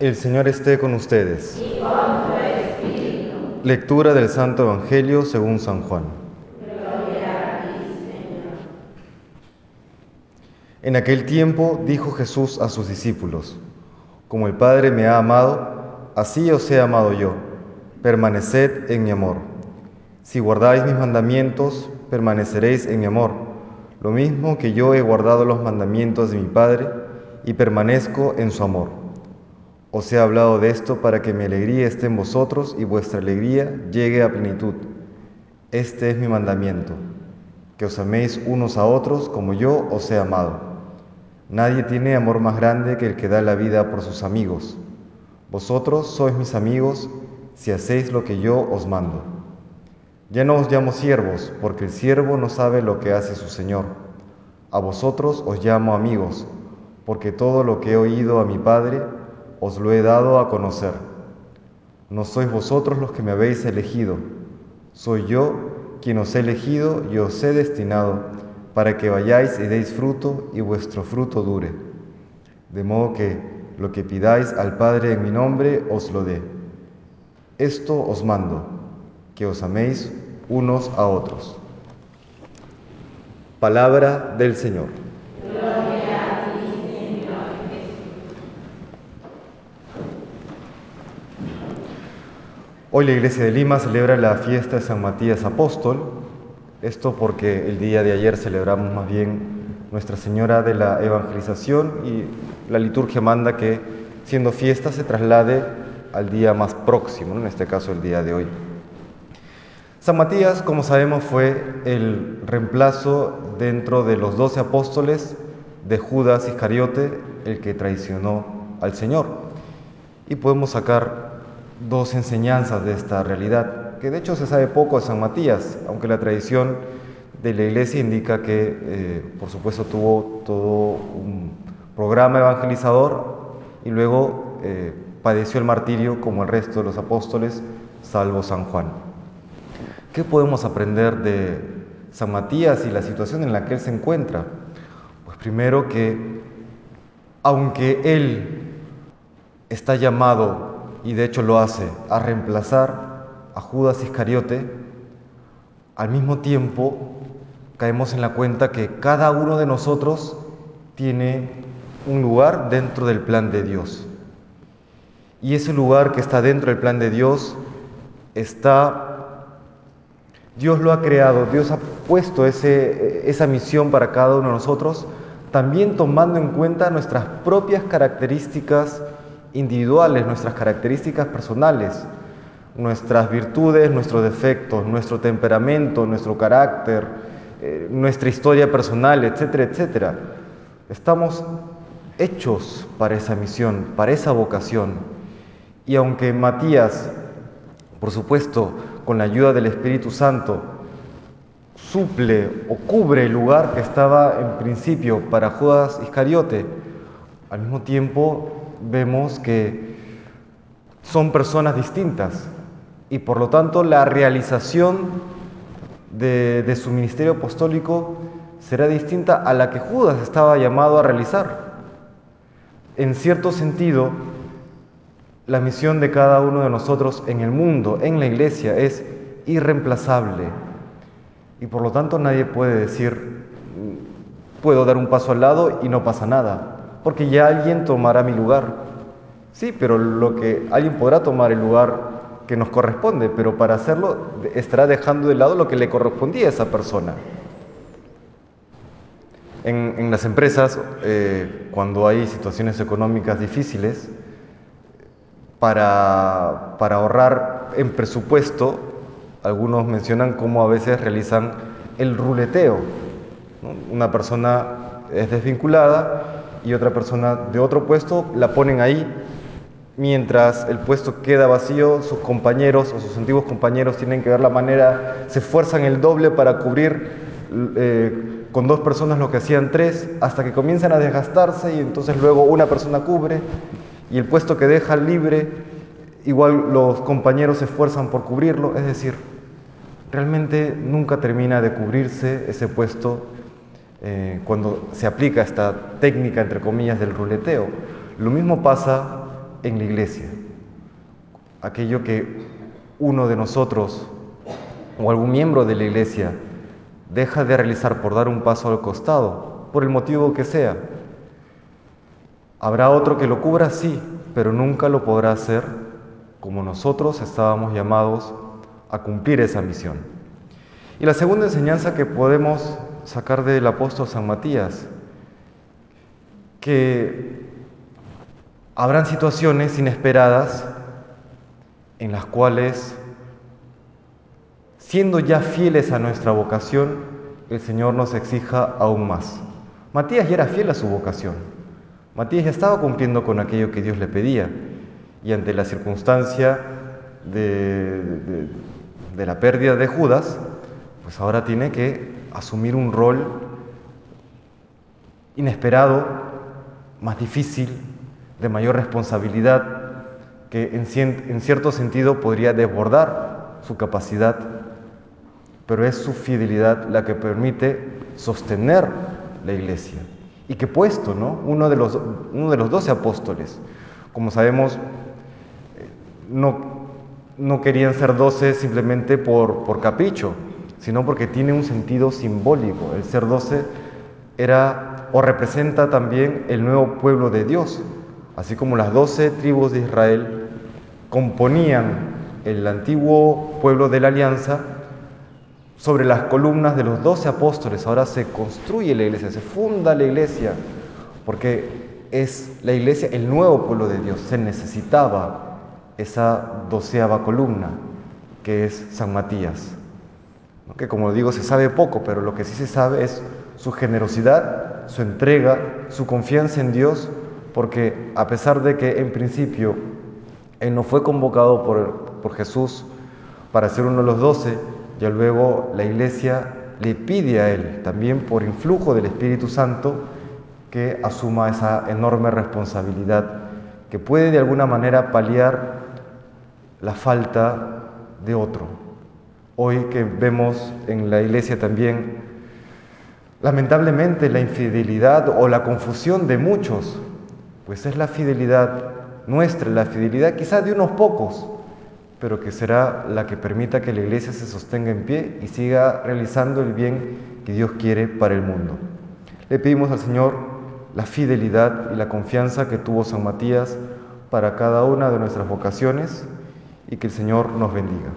El Señor esté con ustedes. Lectura del Santo Evangelio según San Juan. En aquel tiempo dijo Jesús a sus discípulos, Como el Padre me ha amado, así os he amado yo. Permaneced en mi amor. Si guardáis mis mandamientos, permaneceréis en mi amor, lo mismo que yo he guardado los mandamientos de mi Padre y permanezco en su amor. Os he hablado de esto para que mi alegría esté en vosotros y vuestra alegría llegue a plenitud. Este es mi mandamiento, que os améis unos a otros como yo os he amado. Nadie tiene amor más grande que el que da la vida por sus amigos. Vosotros sois mis amigos si hacéis lo que yo os mando. Ya no os llamo siervos, porque el siervo no sabe lo que hace su Señor. A vosotros os llamo amigos, porque todo lo que he oído a mi Padre, os lo he dado a conocer. No sois vosotros los que me habéis elegido, soy yo quien os he elegido y os he destinado para que vayáis y deis fruto y vuestro fruto dure. De modo que lo que pidáis al Padre en mi nombre os lo dé. Esto os mando, que os améis unos a otros. Palabra del Señor. Hoy la Iglesia de Lima celebra la fiesta de San Matías Apóstol, esto porque el día de ayer celebramos más bien Nuestra Señora de la Evangelización y la liturgia manda que siendo fiesta se traslade al día más próximo, en este caso el día de hoy. San Matías, como sabemos, fue el reemplazo dentro de los doce apóstoles de Judas Iscariote, el que traicionó al Señor. Y podemos sacar dos enseñanzas de esta realidad, que de hecho se sabe poco de San Matías, aunque la tradición de la iglesia indica que, eh, por supuesto, tuvo todo un programa evangelizador y luego eh, padeció el martirio como el resto de los apóstoles, salvo San Juan. ¿Qué podemos aprender de San Matías y la situación en la que él se encuentra? Pues primero que, aunque él está llamado y de hecho lo hace, a reemplazar a Judas Iscariote, al mismo tiempo caemos en la cuenta que cada uno de nosotros tiene un lugar dentro del plan de Dios. Y ese lugar que está dentro del plan de Dios está, Dios lo ha creado, Dios ha puesto esa misión para cada uno de nosotros, también tomando en cuenta nuestras propias características individuales, nuestras características personales, nuestras virtudes, nuestros defectos, nuestro temperamento, nuestro carácter, eh, nuestra historia personal, etcétera, etcétera. Estamos hechos para esa misión, para esa vocación. Y aunque Matías, por supuesto, con la ayuda del Espíritu Santo, suple o cubre el lugar que estaba en principio para Judas Iscariote, al mismo tiempo vemos que son personas distintas y por lo tanto la realización de, su ministerio apostólico será distinta a la que Judas estaba llamado a realizar. En cierto sentido, la misión de cada uno de nosotros en el mundo, en la iglesia, es irreemplazable y por lo tanto nadie puede decir, puedo dar un paso al lado y no pasa nada porque ya alguien tomará mi lugar. Sí, pero lo que alguien podrá tomar el lugar que nos corresponde, pero para hacerlo estará dejando de lado lo que le correspondía a esa persona. En, en las empresas, eh, cuando hay situaciones económicas difíciles, para, para ahorrar en presupuesto, algunos mencionan cómo a veces realizan el ruleteo. ¿no? Una persona es desvinculada y otra persona de otro puesto la ponen ahí. Mientras el puesto queda vacío, sus compañeros o sus antiguos compañeros tienen que ver la manera, se esfuerzan el doble para cubrir eh, con dos personas lo que hacían tres, hasta que comienzan a desgastarse y entonces luego una persona cubre y el puesto que deja libre, igual los compañeros se esfuerzan por cubrirlo, es decir, realmente nunca termina de cubrirse ese puesto eh, cuando se aplica esta técnica, entre comillas, del ruleteo. Lo mismo pasa en la iglesia. Aquello que uno de nosotros o algún miembro de la iglesia deja de realizar por dar un paso al costado, por el motivo que sea. Habrá otro que lo cubra, sí, pero nunca lo podrá hacer como nosotros estábamos llamados a cumplir esa misión. Y la segunda enseñanza que podemos sacar del apóstol San Matías, que habrán situaciones inesperadas en las cuales siendo ya fieles a nuestra vocación, el Señor nos exija aún más. Matías ya era fiel a su vocación. Matías ya estaba cumpliendo con aquello que Dios le pedía. Y ante la circunstancia de, de, la pérdida de Judas, pues ahora tiene que asumir un rol inesperado, más difícil, de mayor responsabilidad, que en, cierto sentido podría desbordar su capacidad pero es su fidelidad la que permite sostener la iglesia. Y que puesto, ¿no? Uno de los, uno de los doce apóstoles, como sabemos, eh, no, no querían ser doce simplemente por, por capricho, sino porque tiene un sentido simbólico. El ser doce era o representa también el nuevo pueblo de Dios, así como las doce tribus de Israel componían el antiguo pueblo de la alianza, sobre las columnas de los doce apóstoles. Ahora se construye la iglesia, se funda la iglesia, porque es la iglesia el nuevo pueblo de Dios. Se necesitaba esa doceava columna, que es San Matías. Que como digo, se sabe poco, pero lo que sí se sabe es su generosidad, su entrega, su confianza en Dios, porque a pesar de que en principio él no fue convocado por, por Jesús para ser uno de los doce, ya luego la iglesia le pide a él, también por influjo del Espíritu Santo, que asuma esa enorme responsabilidad que puede de alguna manera paliar la falta de otro. Hoy que vemos en la iglesia también, lamentablemente, la infidelidad o la confusión de muchos, pues es la fidelidad nuestra, la fidelidad quizás de unos pocos, pero que será la que permita que la iglesia se sostenga en pie y siga realizando el bien que Dios quiere para el mundo. Le pedimos al Señor la fidelidad y la confianza que tuvo San Matías para cada una de nuestras vocaciones y que el Señor nos bendiga.